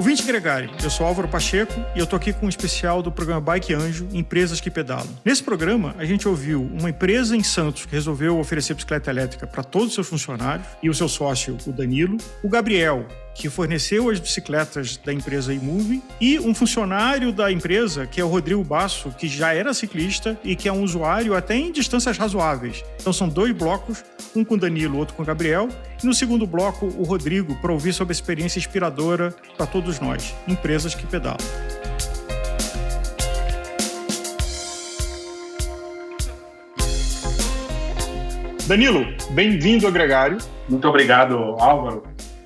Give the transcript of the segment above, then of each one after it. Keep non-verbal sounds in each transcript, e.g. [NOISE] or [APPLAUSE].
Ouvinte Gregário, eu sou Álvaro Pacheco e eu tô aqui com um especial do programa Bike Anjo, Empresas que Pedalam. Nesse programa, a gente ouviu uma empresa em Santos que resolveu oferecer bicicleta elétrica para todos os seus funcionários e o seu sócio, o Danilo, o Gabriel, que forneceu as bicicletas da empresa iMoving, e um funcionário da empresa, que é o Rodrigo Basso, que já era ciclista e que é um usuário até em distâncias razoáveis. Então são dois blocos, um com Danilo, outro com Gabriel, e no segundo bloco o Rodrigo para ouvir sobre a experiência inspiradora para todos nós, empresas que pedalam. Danilo, bem-vindo ao Gregário. Muito obrigado, Álvaro.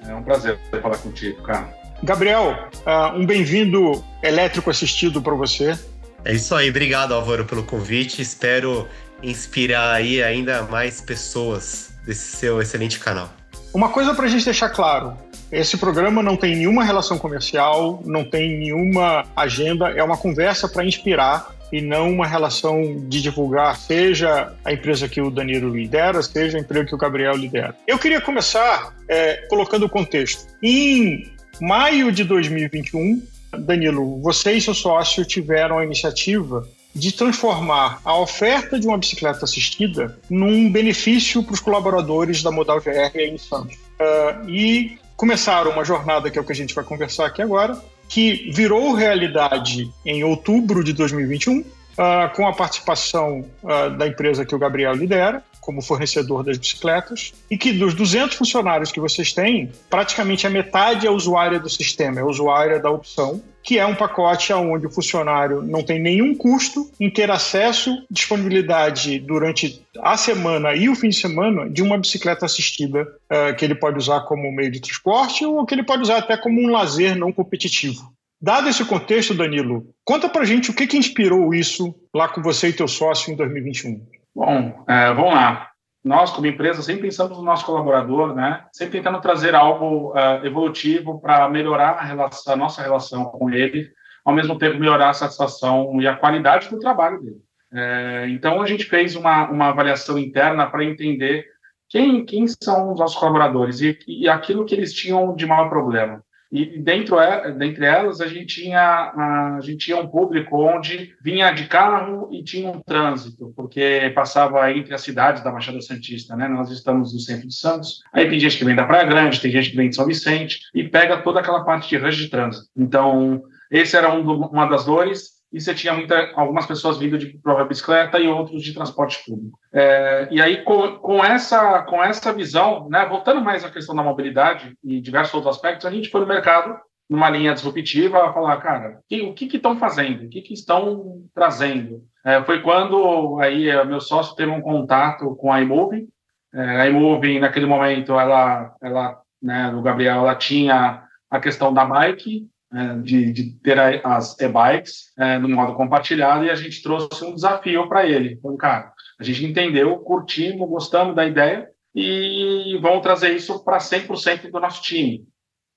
É um prazer falar contigo, cara. Gabriel, uh, um bem-vindo elétrico assistido para você. É isso aí, obrigado Álvaro pelo convite. Espero inspirar aí ainda mais pessoas desse seu excelente canal. Uma coisa para a gente deixar claro: esse programa não tem nenhuma relação comercial, não tem nenhuma agenda, é uma conversa para inspirar e não uma relação de divulgar, seja a empresa que o Danilo lidera, seja a empresa que o Gabriel lidera. Eu queria começar é, colocando o contexto. Em maio de 2021, Danilo, você e seu sócio tiveram a iniciativa de transformar a oferta de uma bicicleta assistida num benefício para os colaboradores da Modal GR em Santos. Uh, e começaram uma jornada, que é o que a gente vai conversar aqui agora, que virou realidade em outubro de 2021, uh, ah, com a participação uh, da empresa que o Gabriel lidera, como fornecedor das bicicletas, e que dos 200 funcionários que vocês têm, praticamente a metade é usuária do sistema, é usuária da opção, que é um pacote onde o funcionário não tem nenhum custo em ter acesso, disponibilidade durante a semana e o fim de semana de uma bicicleta assistida uh, que ele pode usar como meio de transporte ou que ele pode usar até como um lazer não competitivo. Dado esse contexto, Danilo, conta pra gente o que, que inspirou isso lá com você e teu sócio em 2021. Bom, é, vamos lá. Nós, como empresa, sempre pensamos no nosso colaborador, né? Sempre tentando trazer algo uh, evolutivo para melhorar a, relação, a nossa relação com ele, ao mesmo tempo melhorar a satisfação e a qualidade do trabalho dele. É, então, a gente fez uma, uma avaliação interna para entender quem, quem são os nossos colaboradores e, e aquilo que eles tinham de maior problema. E dentro, dentre elas, a gente, tinha, a gente tinha um público onde vinha de carro e tinha um trânsito, porque passava entre as cidades da Baixada Santista, né? Nós estamos no centro de Santos. Aí tem gente que vem da Praia Grande, tem gente que vem de São Vicente e pega toda aquela parte de range de trânsito. Então, esse era um do, uma das dores e você tinha muita, algumas pessoas vindo de prova bicicleta e outros de transporte público. É, e aí, com, com, essa, com essa visão, né, voltando mais à questão da mobilidade e diversos outros aspectos, a gente foi no mercado, numa linha disruptiva, falar, cara, o que estão fazendo? O que, que estão trazendo? É, foi quando aí meu sócio teve um contato com a iMoving. É, a iMoving, naquele momento, ela, ela né, do Gabriel, ela tinha a questão da bike, é, de, de, ter as e-bikes é, no modo compartilhado e a gente trouxe um desafio para ele. Então, cara, a gente entendeu, curtimos, gostamos da ideia e vamos trazer isso para 100% do nosso time.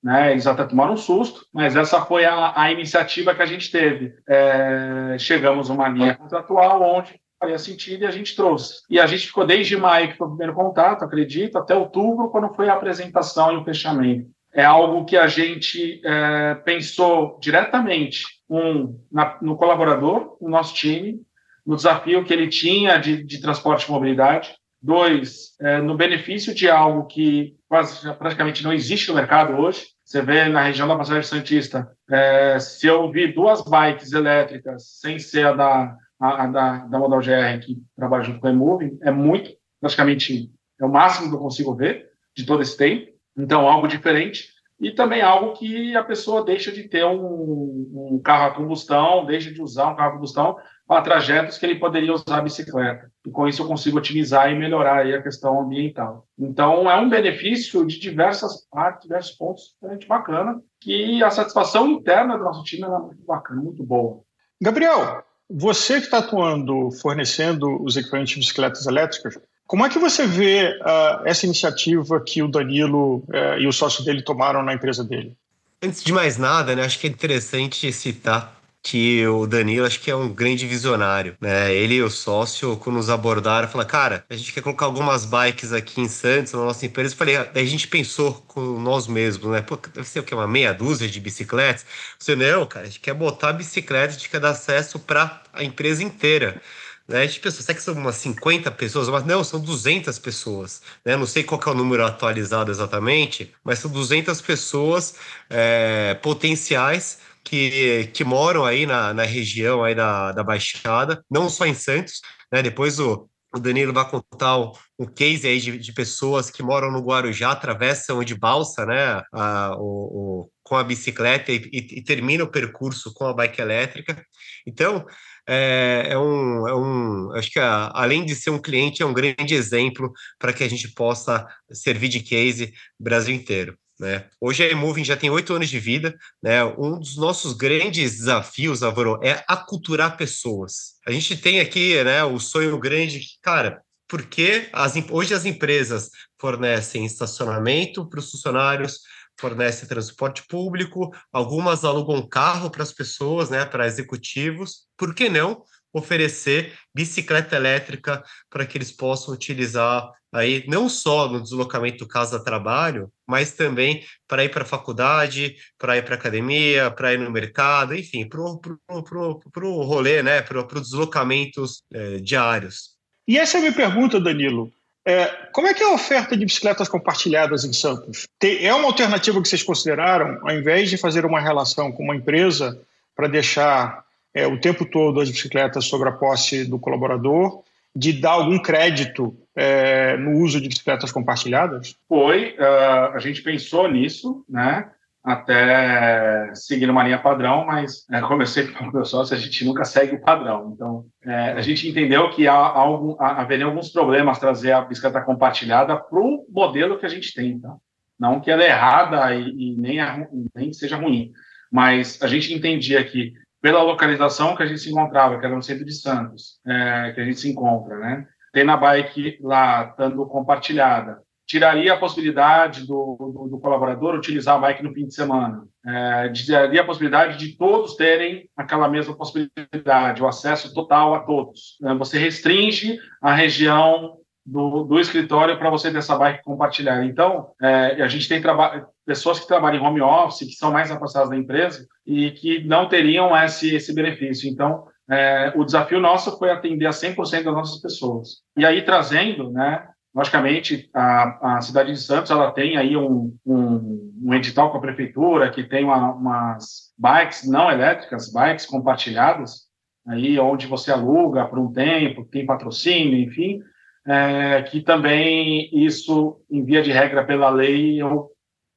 Né, eles até tomaram um susto, mas essa foi a, a iniciativa que a gente teve. É, chegamos a uma linha contratual onde faria sentido e a gente trouxe. E a gente ficou desde maio, que foi o primeiro contato, acredito, até outubro, quando foi a apresentação e o fechamento é algo que a gente é, pensou diretamente um, na, no colaborador, no nosso time, no desafio que ele tinha de, de transporte e mobilidade. Dois, é, no benefício de algo que quase, praticamente não existe no mercado hoje. Você vê na região da Passagem Santista, é, se eu vi duas bikes elétricas, sem ser a da, a, a da, da Modal GR, que trabalha junto com a Emoving, é muito, praticamente é o máximo que eu consigo ver de todo esse tempo. Então, algo diferente. E também algo que a pessoa deixa de ter um, um carro a combustão, deixa de usar um carro a combustão para trajetos que ele poderia usar a bicicleta. E com isso eu consigo otimizar e melhorar a questão ambiental. Então, é um benefício de diversas partes, diversos pontos bastante bacana, que a satisfação interna do nosso time é muito bacana, muito boa. Gabriel, você que está atuando, fornecendo os equipamentos de bicicletas elétricas, como é que você vê uh, essa iniciativa que o Danilo uh, e o sócio dele tomaram na empresa dele? Antes de mais nada, né, acho que é interessante citar que o Danilo acho que é um grande visionário, né? Ele e o sócio, quando nos abordaram, falaram, cara, a gente quer colocar algumas bikes aqui em Santos, na nossa empresa. Eu falei, daí a gente pensou com nós mesmos, né? Pô, deve ser o que? Uma meia dúzia de bicicletas? Você, não, cara, a gente quer botar bicicleta, a gente quer dar acesso para a empresa inteira. Né? Gente pensou, será que são umas 50 pessoas? Mas não, são 200 pessoas. Né? Não sei qual é o número atualizado exatamente, mas são 200 pessoas é, potenciais que, que moram aí na, na região aí da, da Baixada, não só em Santos, né? Depois o, o Danilo vai contar um, um case aí de, de, pessoas que moram no Guarujá, atravessam de balsa, né? A, o, o, com a bicicleta e, e, e termina o percurso com a bike elétrica. Então, é, é, um, é um, acho que a, além de ser um cliente, é um grande exemplo para que a gente possa servir de case Brasil inteiro. Né? Hoje a Emoving já tem oito anos de vida. Né? Um dos nossos grandes desafios, Avoro, é aculturar pessoas. A gente tem aqui né, o sonho grande, cara, porque as, hoje as empresas fornecem estacionamento para os funcionários, fornecem transporte público, algumas alugam carro para as pessoas, né, para executivos. Por que não oferecer bicicleta elétrica para que eles possam utilizar aí não só no deslocamento casa-trabalho, mas também para ir para a faculdade, para ir para a academia, para ir no mercado, enfim, para o rolê, né, para os deslocamentos é, diários. E essa é a minha pergunta, Danilo. É, como é que é a oferta de bicicletas compartilhadas em Santos? é uma alternativa que vocês consideraram, ao invés de fazer uma relação com uma empresa para deixar é, o tempo todo as bicicletas sobre a posse do colaborador, de dar algum crédito é, no uso de bicicletas compartilhadas? Foi, uh, a gente pensou nisso, né? Até seguir uma linha padrão, mas é, como eu sempre falo meu sócio, a gente nunca segue o padrão. Então, é, a gente entendeu que há, há algum, há, haveria alguns problemas trazer a bicicleta compartilhada para o modelo que a gente tem. Tá? Não que ela é errada e, e nem, é, nem seja ruim, mas a gente entendia que pela localização que a gente se encontrava, que era no centro de Santos, é, que a gente se encontra, né? Ter a bike lá, estando compartilhada, tiraria a possibilidade do, do, do, colaborador utilizar a bike no fim de semana, é, tiraria a possibilidade de todos terem aquela mesma possibilidade, o acesso total a todos. É, você restringe a região do, do escritório para você ter essa bike compartilhada. Então, é, a gente tem pessoas que trabalham em home office, que são mais afastadas da empresa e que não teriam esse, esse benefício. Então, é, o desafio nosso foi atender a 100% das nossas pessoas. E aí, trazendo, né, logicamente, a, a cidade de Santos ela tem aí um, um, um edital com a prefeitura que tem uma, umas bikes não elétricas, bikes compartilhadas, aí onde você aluga por um tempo, tem patrocínio, enfim, é, que também isso, em via de regra pela lei, eu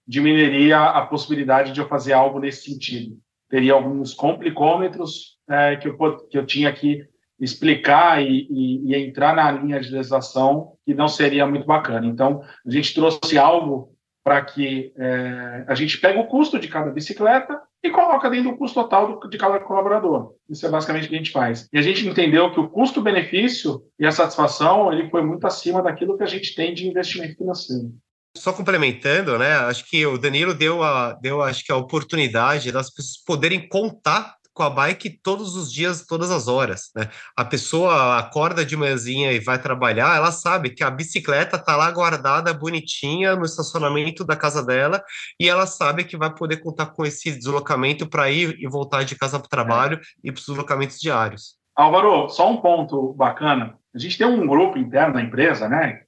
diminuiria a possibilidade de eu fazer algo nesse sentido. Teria alguns complicômetros é, que, eu, que eu tinha que explicar e, e, e, entrar na linha de legislação que não seria muito bacana. Então, a gente trouxe algo para que é, a gente pegue o custo de cada bicicleta e coloca dentro do custo total do, de cada colaborador. Isso é basicamente o que a gente faz. E a gente entendeu que o custo-benefício e a satisfação ele foi muito acima daquilo que a gente tem de investimento financeiro. Só complementando, né? Acho que o Danilo deu a, deu acho que a oportunidade das pessoas poderem contar com a bike todos os dias, todas as horas, né? A pessoa acorda de manhãzinha e vai trabalhar, ela sabe que a bicicleta tá lá guardada, bonitinha, no estacionamento da casa dela, e ela sabe que vai poder contar com esse deslocamento para ir e voltar de casa para o trabalho é. e para os deslocamentos diários. Álvaro, só um ponto bacana. A gente tem um grupo interno da empresa, né?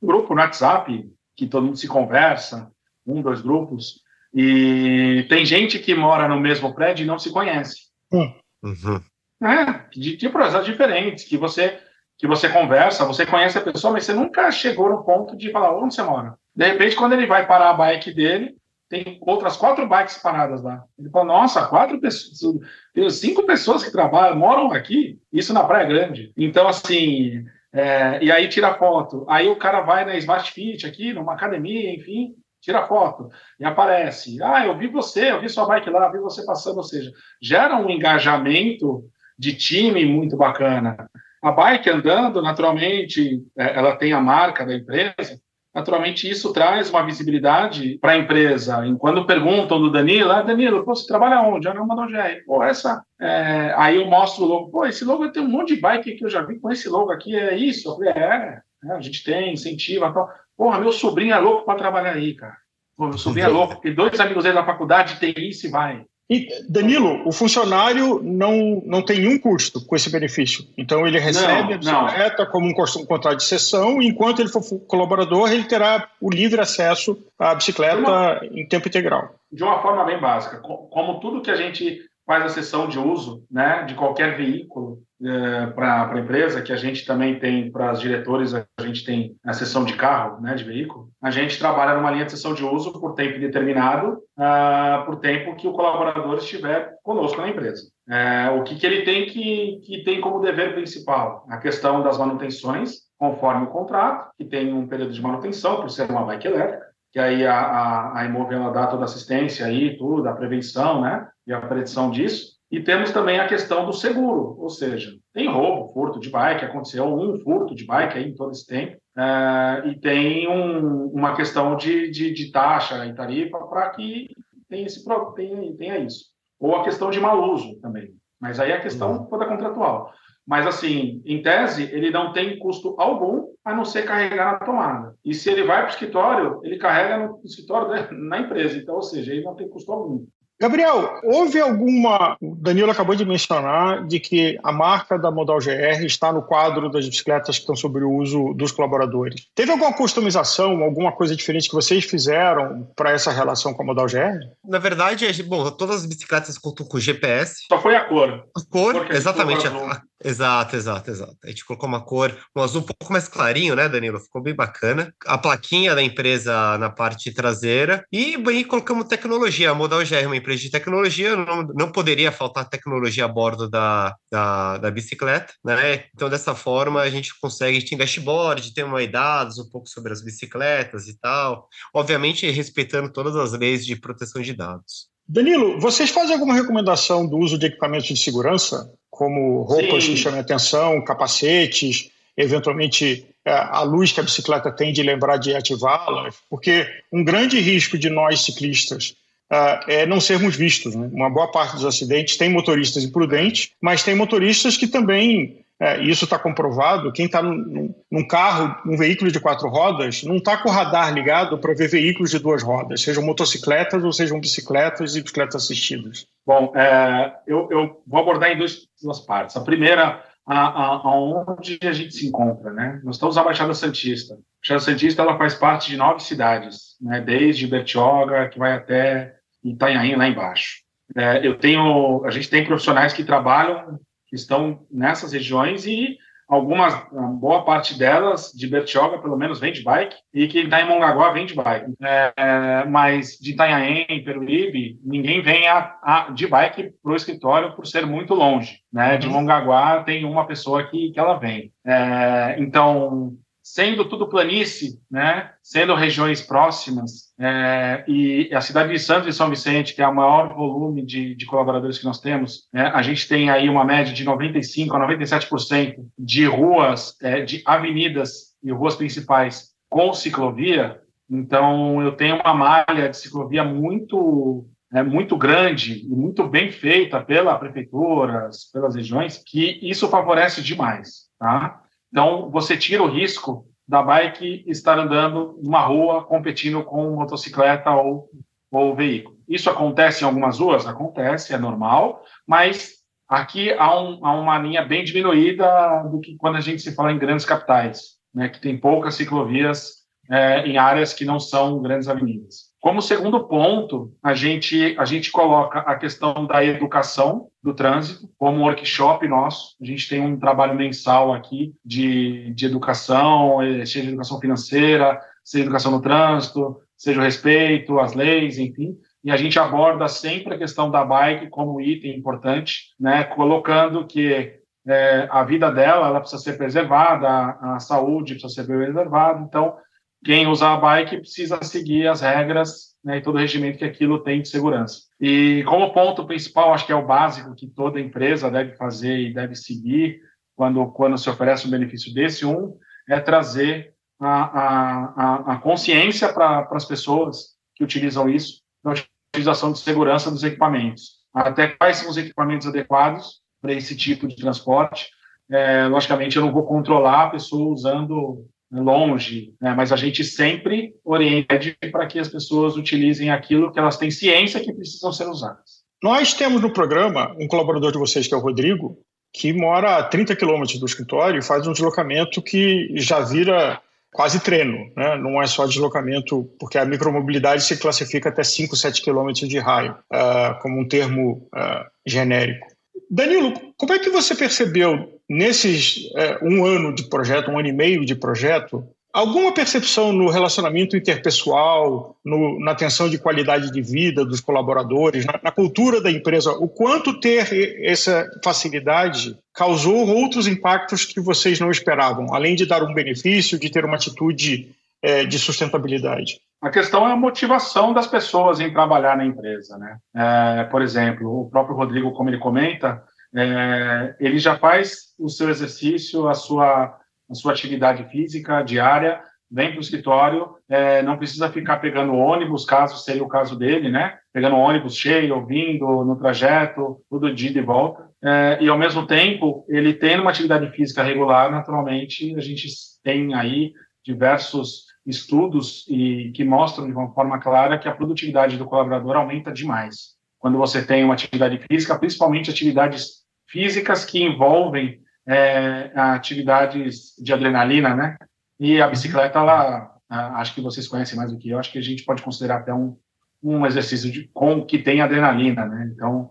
Um grupo no WhatsApp que todo mundo se conversa, um, dois grupos, e tem gente que mora no mesmo prédio e não se conhece. Hum. Uhum. É, de, de projetos diferentes, que você que você conversa, você conhece a pessoa, mas você nunca chegou no ponto de falar onde você mora. De repente, quando ele vai parar a bike dele, tem outras quatro bikes paradas lá. Ele fala, nossa, quatro pessoas, tem cinco pessoas que trabalham, moram aqui, isso na Praia Grande. Então, assim, é, e aí tira foto. Aí o cara vai na Smart Fit aqui, numa academia, enfim, tira foto e aparece. Ah, eu vi você, eu vi sua bike lá, vi você passando. Ou seja, gera um engajamento de time muito bacana. A bike andando, naturalmente, é, ela tem a marca da empresa, naturalmente isso traz uma visibilidade para a empresa. E quando perguntam do Danilo, ah, Danilo, você trabalha onde? Não mando GR. Pô, essa. É... Aí eu mostro o logo. Pô, esse logo tem um monte de bike que eu já vi com esse logo aqui, é isso? Eu falei, é, é a gente tem, incentiva tal. Porra, meu sobrinho é louco para trabalhar aí, cara. Pô, meu sobrinho é louco, porque dois amigos dele da faculdade tem isso e vai. E, Danilo, o funcionário não, não tem nenhum custo com esse benefício. Então, ele recebe não, a bicicleta como um, um contrato de sessão, e enquanto ele for colaborador, ele terá o livre acesso à bicicleta uma, em tempo integral. De uma forma bem básica. Como tudo que a gente faz a sessão de uso né, de qualquer veículo é, para a empresa, que a gente também tem para os diretores, a gente tem a sessão de carro, né, de veículo, a gente trabalha numa linha de sessão de uso por tempo determinado, uh, por tempo que o colaborador estiver conosco na empresa. É, o que, que ele tem que, que tem como dever principal? A questão das manutenções, conforme o contrato, que tem um período de manutenção, por ser uma bike elétrica, que aí a, a, a Imove ela dá toda a assistência aí, tudo, a prevenção, né, e a predição disso. E temos também a questão do seguro, ou seja, tem roubo, furto de bike, aconteceu um furto de bike aí em todo esse tempo, é, e tem um, uma questão de, de, de, taxa e tarifa para que tenha, esse, tenha, tenha isso. Ou a questão de mau uso também, mas aí é a questão uhum. toda contratual. Mas, assim, em tese, ele não tem custo algum a não ser carregar na tomada. E se ele vai para o escritório, ele carrega no escritório na empresa. Então, ou seja, ele não tem custo algum. Gabriel, houve alguma. O Danilo acabou de mencionar de que a marca da Modal GR está no quadro das bicicletas que estão sob o uso dos colaboradores. Teve alguma customização, alguma coisa diferente que vocês fizeram para essa relação com a Modal GR? Na verdade, bom, todas as bicicletas contam com GPS. Só foi a cor. A cor, exatamente. A, exato, exato, exato. A gente colocou uma cor, um azul um pouco mais clarinho, né, Danilo? Ficou bem bacana. A plaquinha da empresa na parte traseira. E aí colocamos tecnologia. A Modal é uma empresa de tecnologia, não, não poderia faltar tecnologia a bordo da, da, da, bicicleta, né? Então, dessa forma, a gente consegue, ter dashboard, ter mais dados um pouco sobre as bicicletas e tal, obviamente respeitando todas as leis de proteção de dados. Danilo, vocês fazem alguma recomendação do uso de equipamentos de segurança, como roupas Sim. que chamem atenção, capacetes, eventualmente é, a luz que a bicicleta tem de lembrar de ativá-las? Porque um grande risco de nós ciclistas uh, é não sermos vistos. Né? Uma boa parte dos acidentes tem motoristas imprudentes, mas tem motoristas que também é, isso está comprovado, quem está num, num, carro, num veículo de quatro rodas, não está com o radar ligado para ver veículos de duas rodas, sejam motocicletas ou sejam bicicletas e bicicletas assistidas. Bom, é, eu, eu, vou abordar em duas, duas partes. A primeira, aonde a, a, gente se encontra, né? Nós estamos na Baixada Santista. A Baixada Santista ela faz parte de nove cidades, né? desde Bertioga, que vai até Itanhaém, lá embaixo. É, eu tenho, a gente tem profissionais que trabalham, que estão nessas regiões e algumas, boa parte delas, de Bertioga, pelo menos, vem de bike, e quem está em Mongaguá vem de bike. É, mas de Itanhaém, Peruíbe, ninguém vem a, a, de bike para o escritório por ser muito longe. Né? De uhum. Mongaguá tem uma pessoa que, que ela vem. É, então, sendo tudo planície, né, sendo regiões próximas, é, e a cidade de Santos e São Vicente, que é o maior volume de, de colaboradores que nós temos, né, a gente tem aí uma média de 95% a 97% de ruas, é, de avenidas e ruas principais com ciclovia, então eu tenho uma malha de ciclovia muito é, muito grande e muito bem feita pela prefeitura, pelas regiões, que isso favorece demais, tá? Então, você tira o risco da bike estar andando numa rua competindo com motocicleta ou, ou veículo. Isso acontece em algumas ruas? Acontece, é normal, mas aqui há, um, há uma linha bem diminuída do que quando a gente se fala em grandes capitais, né, que tem poucas ciclovias é, em áreas que não são grandes avenidas. Como segundo ponto, a gente, a gente coloca a questão da educação do trânsito como um workshop nosso. A gente tem um trabalho mensal aqui de, de educação, eh, seja educação financeira, seja educação no trânsito, seja o respeito às leis, enfim. E a gente aborda sempre a questão da bike como item importante, né, colocando que é, a vida dela ela precisa ser preservada, a, a saúde precisa ser preservada. Então, quem usar a bike precisa seguir as regras né, e todo o regimento que aquilo tem de segurança. E como ponto principal, acho que é o básico que toda empresa deve fazer e deve seguir quando, quando se oferece um benefício desse, um é trazer a, a, a consciência para as pessoas que utilizam isso, da utilização de segurança dos equipamentos. Até quais são os equipamentos adequados para esse tipo de transporte. É, logicamente, eu não vou controlar a pessoa usando longe, né, mas a gente sempre orienta para que as pessoas utilizem aquilo que elas têm ciência que precisam ser usadas. Nós temos no programa um colaborador de vocês, que é o Rodrigo, que mora a 30 quilômetros do escritório e faz um deslocamento que já vira quase treino, né? não é só deslocamento, porque a micromobilidade se classifica até 5, 7 quilômetros de raio, uh, como um termo uh, genérico. Danilo, como é que você percebeu nesses uh, um ano de projeto, um ano e meio de projeto, Alguma percepção no relacionamento interpessoal, no, na atenção de qualidade de vida dos colaboradores, na, na, cultura da empresa, o quanto ter essa facilidade causou outros impactos que vocês não esperavam, além de dar um benefício, de ter uma atitude é, de sustentabilidade? A questão é a motivação das pessoas em trabalhar na empresa, né? É, por exemplo, o próprio Rodrigo, como ele comenta, é, ele já faz o seu exercício, a sua a sua atividade física diária, vem para o escritório, é, não precisa ficar pegando ônibus, caso seria o caso dele, né? Pegando ônibus cheio, ouvindo no trajeto, tudo de ida e volta. É, e ao mesmo tempo, ele tendo uma atividade física regular, naturalmente, a gente tem aí diversos estudos e que mostram de uma forma clara que a produtividade do colaborador aumenta demais. Quando você tem uma atividade física, principalmente atividades físicas que envolvem é, atividades de adrenalina, né? E a bicicleta, ela, acho que vocês conhecem mais do que eu, acho que a gente pode considerar até um, um exercício de, com que tem adrenalina, né? Então,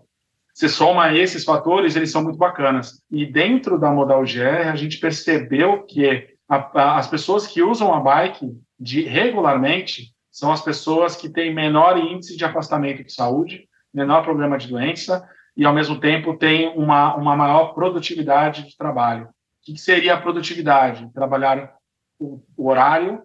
se soma esses fatores, eles são muito bacanas. E dentro da Modal GR, a gente percebeu que a, a, as pessoas que usam a bike de, regularmente são as pessoas que têm menor índice de afastamento de saúde, menor problema de doença, e, ao mesmo tempo, tem uma, uma maior produtividade de trabalho. O que seria a produtividade? Trabalhar o, o horário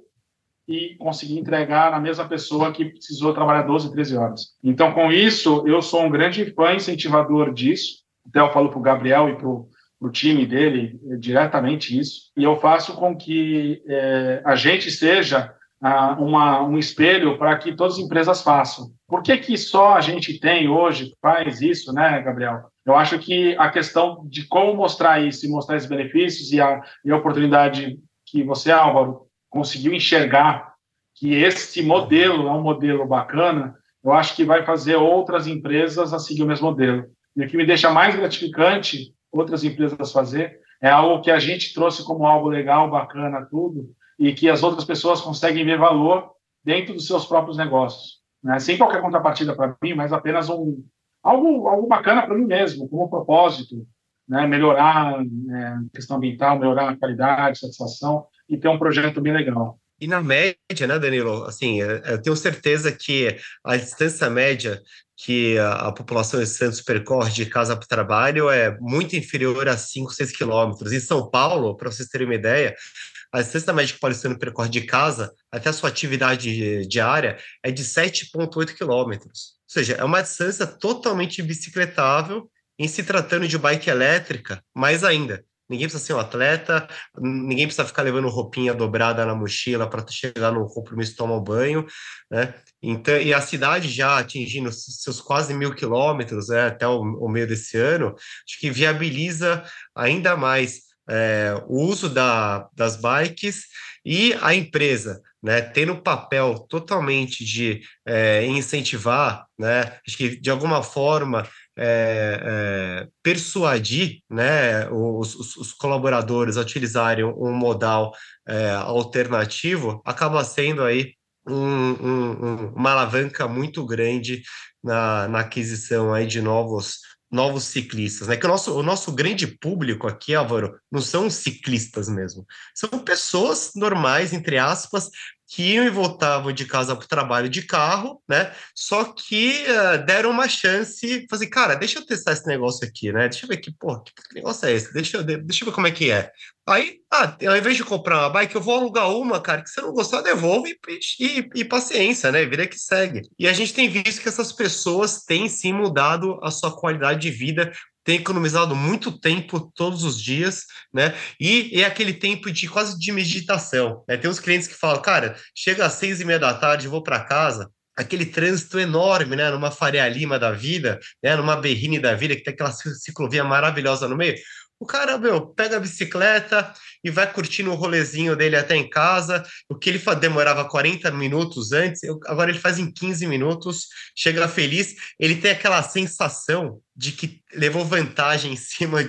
e conseguir entregar na mesma pessoa que precisou trabalhar 12, 13 horas. Então, com isso, eu sou um grande fã incentivador disso. Até eu falo para o Gabriel e para o time dele é diretamente isso. E eu faço com que é, a gente seja uma, um espelho para que todas as empresas façam. Por que, que só a gente tem hoje, faz isso, né, Gabriel? Eu acho que a questão de como mostrar isso mostrar esses benefícios e a, e a oportunidade que você, Álvaro, conseguiu enxergar que esse modelo é um modelo bacana, eu acho que vai fazer outras empresas a seguir o mesmo modelo. E o que me deixa mais gratificante outras empresas fazer é algo que a gente trouxe como algo legal, bacana, tudo, e que as outras pessoas conseguem ver valor dentro dos seus próprios negócios. Né? Sem qualquer contrapartida para mim, mas apenas um, algo, algo bacana para mim mesmo, como propósito, né? melhorar né, a questão ambiental, melhorar a qualidade, satisfação e ter um projeto bem legal. E na média, né, Danilo? Assim, é, eu tenho certeza que a distância média que a, a população de Santos percorre de casa para o trabalho é muito inferior a 5, 6 quilômetros. Em São Paulo, para vocês terem uma ideia, a distância média que o paulistano percorre de casa até a sua atividade diária é de 7,8 quilômetros. Ou seja, é uma distância totalmente bicicletável em se tratando de bike elétrica, mais ainda. Ninguém precisa ser um atleta, ninguém precisa ficar levando roupinha dobrada na mochila para chegar no compromisso tomar um banho, né? Então, e a cidade já atingindo seus quase mil quilômetros né, até o, o meio desse ano, acho que viabiliza ainda mais é, o uso da, das bikes e a empresa, né, tendo o papel totalmente de é, incentivar, né, acho que de alguma forma é, é, persuadir né, os, os, colaboradores a utilizarem um modal é, alternativo, acaba sendo aí um, um, uma alavanca muito grande na, na aquisição aí de novos novos ciclistas, né? Que o nosso, o nosso grande público aqui, Álvaro, não são ciclistas mesmo. São pessoas normais, entre aspas, que iam e voltavam de casa para o trabalho de carro, né? Só que uh, deram uma chance, fazer, cara, deixa eu testar esse negócio aqui, né? Deixa eu ver que, pô, que negócio é esse? Deixa eu, deixa eu ver como é que é. Aí, ah, ao invés de comprar uma bike, eu vou alugar uma, cara, que se não gostar, devolve e, e, e, paciência, né? Vira que segue. E a gente tem visto que essas pessoas têm sim mudado a sua qualidade de vida tem economizado muito tempo todos os dias, né? E é aquele tempo de quase de meditação. Né? Tem uns clientes que falam, cara, chega às seis e meia da tarde, vou para casa, aquele trânsito enorme, né? Numa Faria Lima da vida, né? Numa Berrine da vida, que tem aquela ciclovia maravilhosa no meio. O cara, meu, pega a bicicleta e vai curtindo o rolezinho dele até em casa. O que ele demorava 40 minutos antes, agora ele faz em 15 minutos, chega feliz. Ele tem aquela sensação de que levou vantagem em cima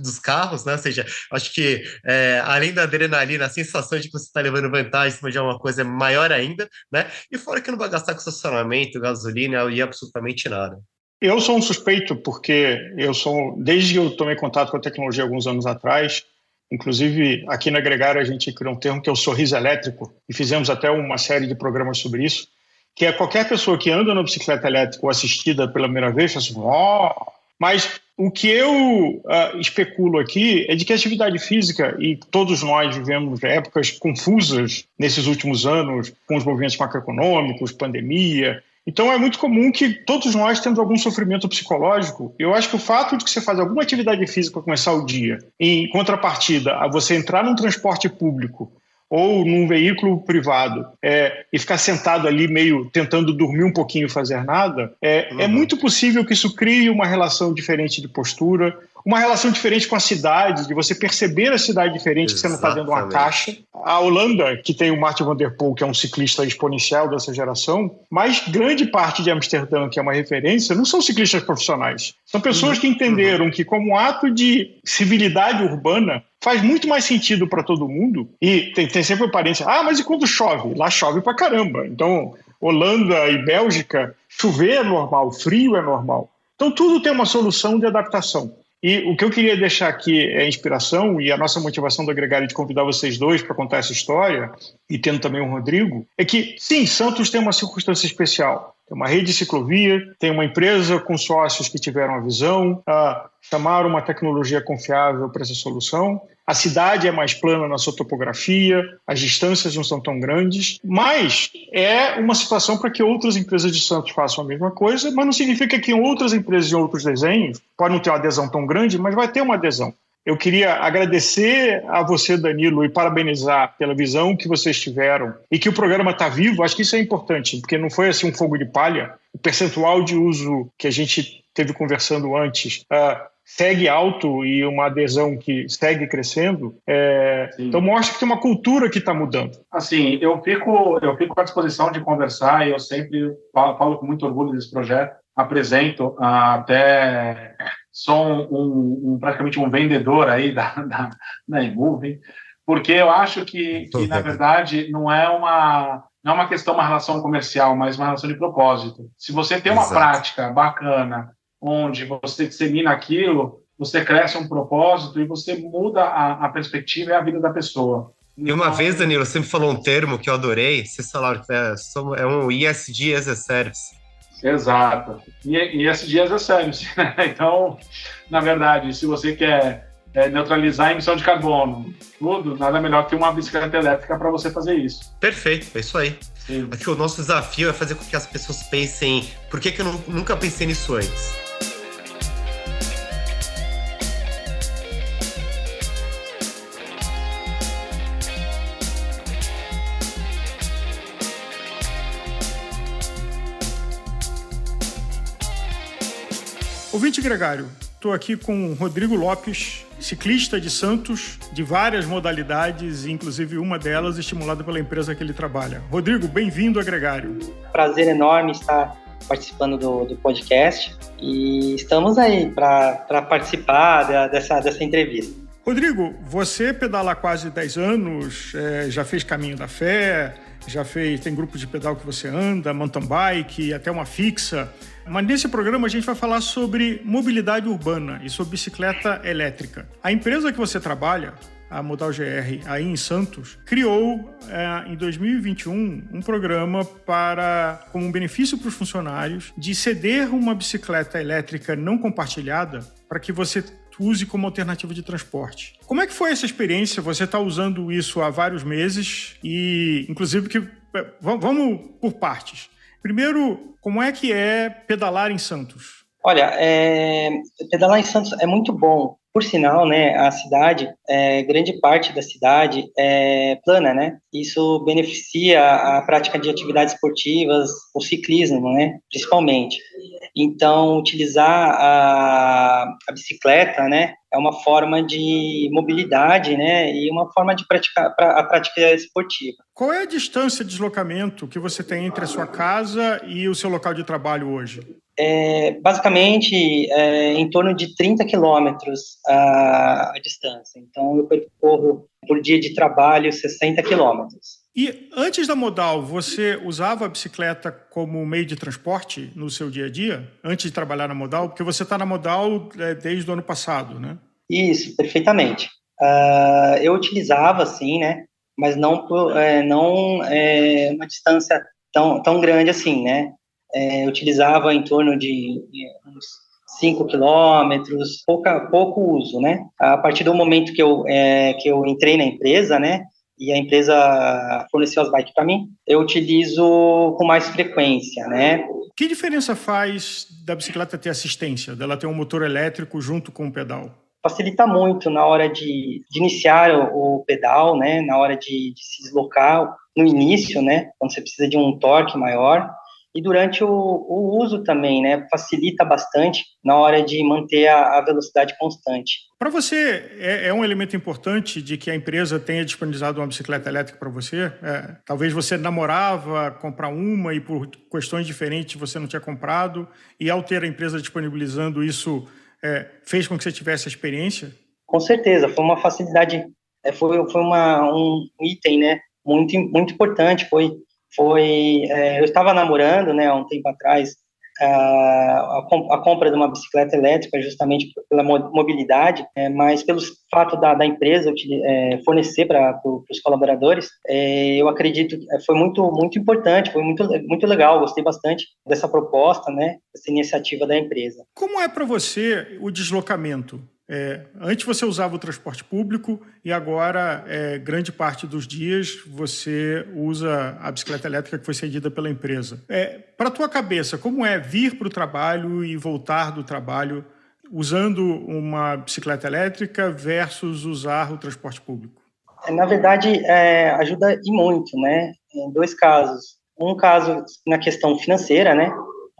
dos carros, né? Ou seja, acho que é, além da adrenalina, a sensação de que você está levando vantagem em cima de alguma coisa é maior ainda, né? E fora que não vai gastar com estacionamento, gasolina e absolutamente nada. Eu sou um suspeito porque eu sou, desde que eu tomei contato com a tecnologia alguns anos atrás, inclusive aqui na Gregário a gente criou um termo que é o sorriso elétrico e fizemos até uma série de programas sobre isso, que é qualquer pessoa que anda na bicicleta elétrica ou assistida pela primeira vez, assim, oh! mas o que eu uh, especulo aqui é de que a atividade física, e todos nós vivemos épocas confusas nesses últimos anos, com os movimentos macroeconômicos, pandemia, então é muito comum que todos nós temos algum sofrimento psicológico. Eu acho que o fato de que você faz alguma atividade física para começar o dia, em contrapartida a você entrar num transporte público ou num veículo privado é, e ficar sentado ali meio tentando dormir um pouquinho e fazer nada, é, é uhum. é muito possível que isso crie uma relação diferente de postura, uma relação diferente com a cidade, de você perceber a cidade diferente, Exatamente. que você não está dentro de uma caixa. A Holanda, que tem o Martin van der Poel, que é um ciclista exponencial dessa geração, mas grande parte de Amsterdã, que é uma referência, não são ciclistas profissionais. São pessoas que entenderam que, como um ato de civilidade urbana, faz muito mais sentido para todo mundo. E tem, tem sempre parente, ah, mas e quando chove? Lá chove para caramba. Então, Holanda e Bélgica, chover é normal, frio é normal. Então, tudo tem uma solução de adaptação. E o que eu queria deixar aqui é inspiração e a nossa motivação do agregário de convidar vocês dois para contar essa história, e tendo também o Rodrigo, é que, sim, Santos tem uma circunstância especial. Tem uma rede de ciclovia, tem uma empresa com sócios que tiveram a visão, uh, chamaram uma tecnologia confiável para essa solução, a cidade é mais plana na sua topografia, as distâncias não são tão grandes, mas é uma situação para que outras empresas de Santos façam a mesma coisa, mas não significa que outras empresas e outros desenhos podem não ter uma adesão tão grande, mas vai ter uma adesão. Eu queria agradecer a você, Danilo, e parabenizar pela visão que vocês tiveram e que o programa está vivo. Acho que isso é importante, porque não foi assim um fogo de palha. O percentual de uso que a gente teve conversando antes uh, segue alto e uma adesão que segue crescendo. É, então mostra que tem uma cultura que está mudando. Assim, eu fico, eu fico à disposição de conversar e eu sempre falo, falo com muito orgulho desse projeto. Apresento até sou um, um, praticamente um vendedor aí da, da, da Imove, porque eu acho que, que na verdade não é uma não é uma questão uma relação comercial, mas uma relação de propósito. Se você tem uma Exato. prática bacana onde você dissemina aquilo, você cresce um propósito e você muda a, a perspectiva e a vida da pessoa. E uma vez, Danilo, você me falou um termo que eu adorei, vocês falaram que é, é um ESG as a Service. Exato. E, ESG as a Service. [LAUGHS] então, na verdade, se você quer é, neutralizar a emissão de carbono, tudo, nada melhor que uma bicicleta elétrica para você fazer isso. Perfeito, é isso aí. Sim. Acho que o nosso desafio é fazer com que as pessoas pensem por que, que eu nunca pensei nisso antes? Ouvinte Gregário, estou aqui com Rodrigo Lopes, ciclista de Santos, de várias modalidades, inclusive uma delas estimulada pela empresa que ele trabalha. Rodrigo, bem-vindo a Gregário. Prazer enorme estar participando do, do podcast e estamos aí para participar da, dessa, dessa entrevista. Rodrigo, você pedala há quase 10 anos, é, já fez Caminho da Fé, já fez, tem grupos de pedal que você anda, mountain bike, até uma fixa. Mas nesse programa a gente vai falar sobre mobilidade urbana e sobre bicicleta elétrica. A empresa que você trabalha, a Modal GR, aí em Santos, criou é, em 2021 um programa para, como um benefício para os funcionários, de ceder uma bicicleta elétrica não compartilhada para que você use como alternativa de transporte. Como é que foi essa experiência? Você está usando isso há vários meses e, inclusive, que vamos por partes. Primeiro, como é que é pedalar em Santos? Olha, é, pedalar em Santos é muito bom. Por sinal, né, a cidade, é, grande parte da cidade é plana, né? Isso beneficia a prática de atividades esportivas, o ciclismo, né, principalmente. Então, utilizar a, a bicicleta, né, é uma forma de mobilidade, né, e uma forma de praticar pra, a prática esportiva. Qual é a distância de deslocamento que você tem entre a sua casa e o seu local de trabalho hoje? É, basicamente, é, em torno de 30 quilômetros a, a distância. Então, eu percorro por dia de trabalho 60 quilômetros. E antes da modal, você usava a bicicleta como meio de transporte no seu dia a dia? Antes de trabalhar na modal? Porque você está na modal é, desde o ano passado, né? Isso, perfeitamente. Uh, eu utilizava, sim, né? Mas não, é, não é, uma distância tão, tão grande assim, né? É, utilizava em torno de uns 5 quilômetros, pouco uso, né? A partir do momento que eu, é, que eu entrei na empresa, né? e a empresa forneceu as bikes para mim, eu utilizo com mais frequência, né? Que diferença faz da bicicleta ter assistência, dela ter um motor elétrico junto com o pedal? Facilita muito na hora de, de iniciar o, o, pedal, né? Na hora de, de se deslocar no início, né? Quando você precisa de um torque maior e durante o, o, uso também, né? Facilita bastante na hora de manter a, a velocidade constante. Para você, é, é, um elemento importante de que a empresa tenha disponibilizado uma bicicleta elétrica para você? É, talvez você namorava comprar uma e por questões diferentes você não tinha comprado, e ao ter a empresa disponibilizando isso, é, fez com que você tivesse a experiência? Com certeza, foi uma facilidade, é, foi, foi uma, um item né, muito, muito importante, foi foi é, eu estava namorando né há um tempo atrás a, a, compra de uma bicicleta elétrica justamente pela mobilidade, é, mas pelo fato da, da empresa é, fornecer para os colaboradores, é, eu acredito que foi muito muito importante, foi muito muito legal, gostei bastante dessa proposta, né, dessa iniciativa da empresa. Como é para você o deslocamento? É, antes você usava o transporte público e agora, é, grande parte dos dias, você usa a bicicleta elétrica que foi cedida pela empresa. É, para a tua cabeça, como é vir para o trabalho e voltar do trabalho usando uma bicicleta elétrica versus usar o transporte público? É, na verdade, é, ajuda e muito, né? Em dois casos. Um caso na questão financeira, né?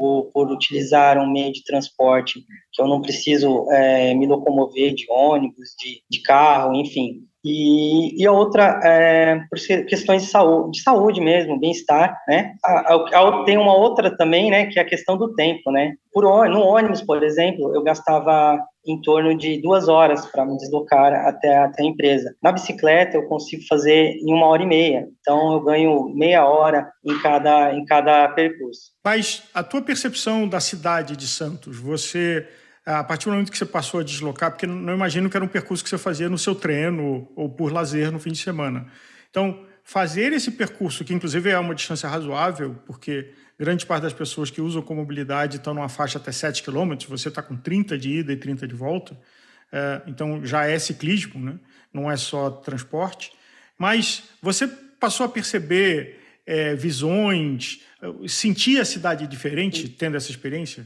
Por, por, utilizar um meio de transporte que eu não preciso é, me locomover de ônibus, de, de carro, enfim. E, e a outra, é, por questões de saúde, de saúde mesmo, bem-estar, né? A, a, tem uma outra também, né, que é a questão do tempo, né? Por, no ônibus, por exemplo, eu gastava em torno de duas horas para me deslocar até, até a empresa. Na bicicleta, eu consigo fazer em uma hora e meia. Então, eu ganho meia hora em cada, em cada percurso. Mas a tua percepção da cidade de Santos, você a partir do momento que você passou a deslocar, porque não imagino que era um percurso que você fazia no seu treino ou por lazer no fim de semana. Então, fazer esse percurso, que inclusive é uma distância razoável, porque grande parte das pessoas que usam com mobilidade estão numa faixa até 7 km, você está com 30 de ida e 30 de volta, é, então já é ciclismo, né? não é só transporte. Mas você passou a perceber é, visões, sentir a cidade diferente tendo essa experiência?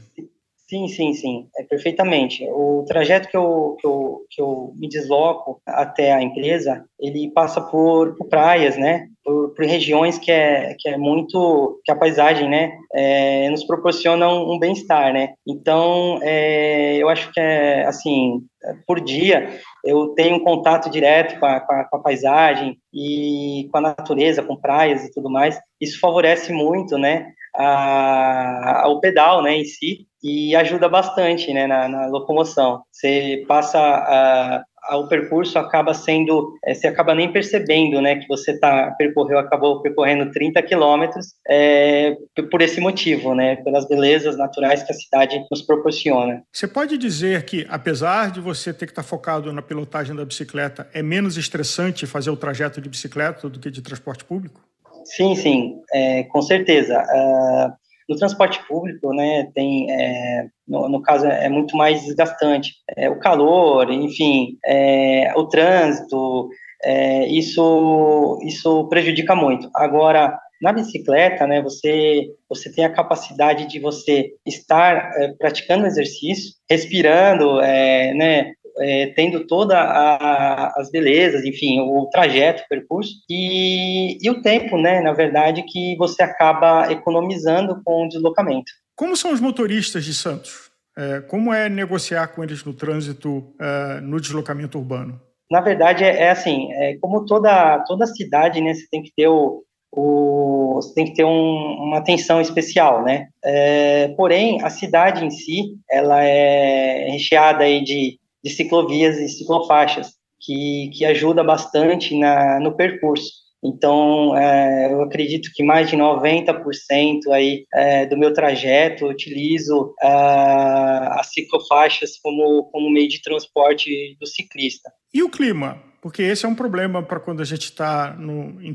Sim, sim, sim, é, perfeitamente. O trajeto que eu, que, eu, que eu me desloco até a empresa, ele passa por, por praias, né? Por, por, regiões que é, que é muito, que a paisagem, né? É, nos proporciona um, um bem-estar, né? Então, é, eu acho que é, assim, por dia, eu tenho um contato direto com a, com a, com a paisagem e com a natureza, com praias e tudo mais. Isso favorece muito, né? A, ao pedal, né, em si, e ajuda bastante né, na, na locomoção. Você passa a, a, o percurso acaba sendo, é, você acaba nem percebendo, né, que você tá percorreu, acabou percorrendo 30 quilômetros é, por esse motivo, né, pelas belezas naturais que a cidade nos proporciona. Você pode dizer que, apesar de você ter que estar focado na pilotagem da bicicleta, é menos estressante fazer o trajeto de bicicleta do que de transporte público? Sim, sim, é, com certeza. Uh, no transporte público, né, tem, é, no, no, caso, é muito mais desgastante. É, o calor, enfim, é, o trânsito, é, isso, isso prejudica muito. Agora, Na bicicleta, né, você, você tem a capacidade de você estar é, praticando exercício, respirando, é, né, é, tendo todas as belezas, enfim, o trajeto, o percurso, e, e o tempo, né, na verdade, que você acaba economizando com o deslocamento. Como são os motoristas de Santos? É, como é negociar com eles no trânsito, é, no deslocamento urbano? Na verdade, é, é assim, é, como toda, toda cidade, né, você tem que ter o, o, você tem que ter um, uma atenção especial, né? É, porém, a cidade em si, ela é recheada aí de, de ciclovias e ciclofaixas, que, que ajuda bastante na, no percurso. Então, é, eu acredito que mais de 90% aí, é, do meu trajeto eu utilizo é, as ciclofaixas como, como meio de transporte do ciclista. E o clima? Porque esse é um problema para quando a gente está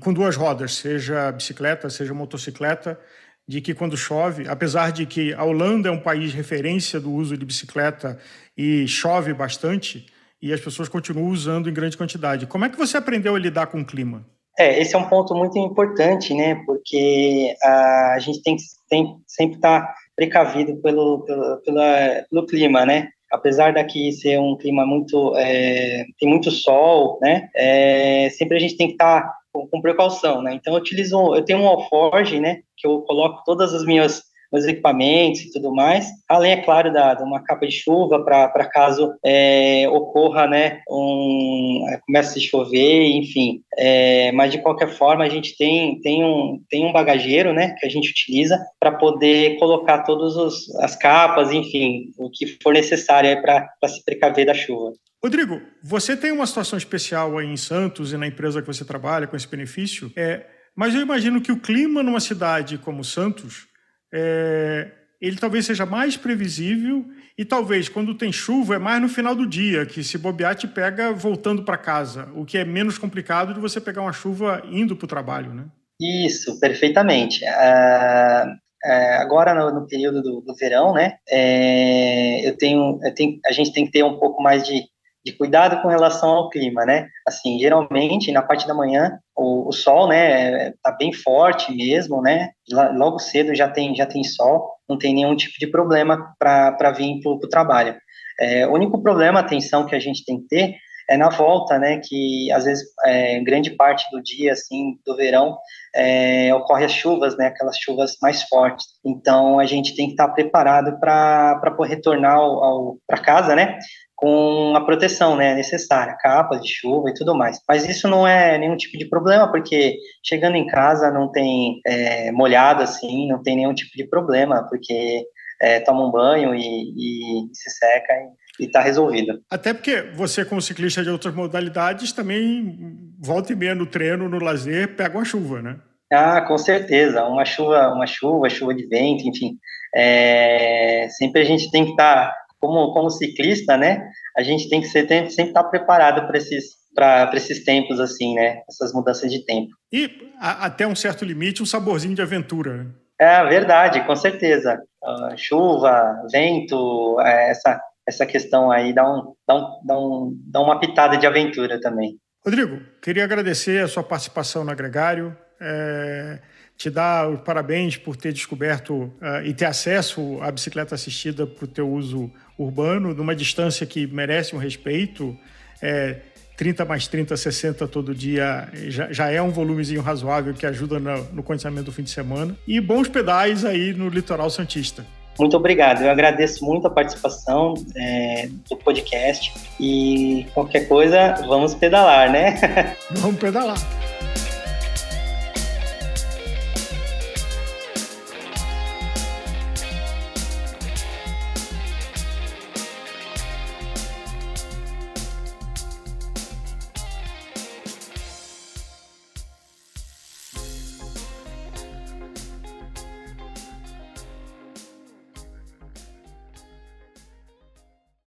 com duas rodas, seja bicicleta, seja motocicleta, de que quando chove, apesar de que a Holanda é um país referência do uso de bicicleta e chove bastante, e as pessoas continuam usando em grande quantidade. Como é que você aprendeu a lidar com o clima? É, esse é um ponto muito importante, né? Porque a, gente tem que tem, sempre estar tá precavido pelo, pelo, pela, pelo clima, né? apesar daqui ser um clima muito é, tem muito sol, né? É, sempre a gente tem que estar tá com, com, precaução, né? Então eu utilizo, eu tenho um alforge, né? Que eu coloco todas as minhas meus equipamentos e tudo mais, além, é claro, da, de uma capa de chuva para caso é, ocorra, né, um, é, comece a chover, enfim. É, mas, de qualquer forma, a gente tem, tem, um, tem um bagageiro, né, que a gente utiliza para poder colocar todas as capas, enfim, o que for necessário para se precaver da chuva. Rodrigo, você tem uma situação especial aí em Santos e na empresa que você trabalha com esse benefício, é, mas eu imagino que o clima numa cidade como Santos é, ele talvez seja mais previsível e talvez quando tem chuva é mais no final do dia, que se bobear te pega voltando para casa, o que é menos complicado de você pegar uma chuva indo para o trabalho, né? Isso, perfeitamente. Uh, uh, agora no, no, período do, do verão, né, é, eu tenho, eu tenho, a gente tem que ter um pouco mais de de cuidado com relação ao clima, né? Assim, geralmente na parte da manhã o, o sol, né, tá bem forte mesmo, né? Logo cedo já tem já tem sol, não tem nenhum tipo de problema para vir para o trabalho. É, o único problema, atenção que a gente tem que ter é na volta, né? Que às vezes é, grande parte do dia, assim, do verão, é, ocorre as chuvas, né? Aquelas chuvas mais fortes. Então a gente tem que estar preparado para poder retornar ao, ao para casa, né? Com a proteção né, necessária, capas de chuva e tudo mais. Mas isso não é nenhum tipo de problema, porque chegando em casa não tem é, molhado assim, não tem nenhum tipo de problema, porque é, toma um banho e, e se seca e está resolvido. Até porque você, como ciclista de outras modalidades, também volta e meia no treino, no lazer, pega uma chuva, né? Ah, com certeza. Uma chuva, uma chuva, chuva de vento, enfim. É, sempre a gente tem que estar tá como, como ciclista, né, a gente tem que ser, tem, sempre estar preparado para esses para esses tempos assim, né? Essas mudanças de tempo. E a, até um certo limite, um saborzinho de aventura. Né? É verdade, com certeza. Uh, chuva, vento, é, essa essa questão aí dá um, dá um, dá um dá uma pitada de aventura também. Rodrigo, queria agradecer a sua participação no Agregário. É, te dar os parabéns por ter descoberto uh, e ter acesso à bicicleta assistida para o teu uso urbano, numa distância que merece um respeito. É, 30 mais 30, 60 todo dia já, já é um volumezinho razoável que ajuda no, no condicionamento do fim de semana. E bons pedais aí no litoral Santista. Muito obrigado. Eu agradeço muito a participação é, do podcast e qualquer coisa, vamos pedalar, né? [LAUGHS] Vamos pedalar.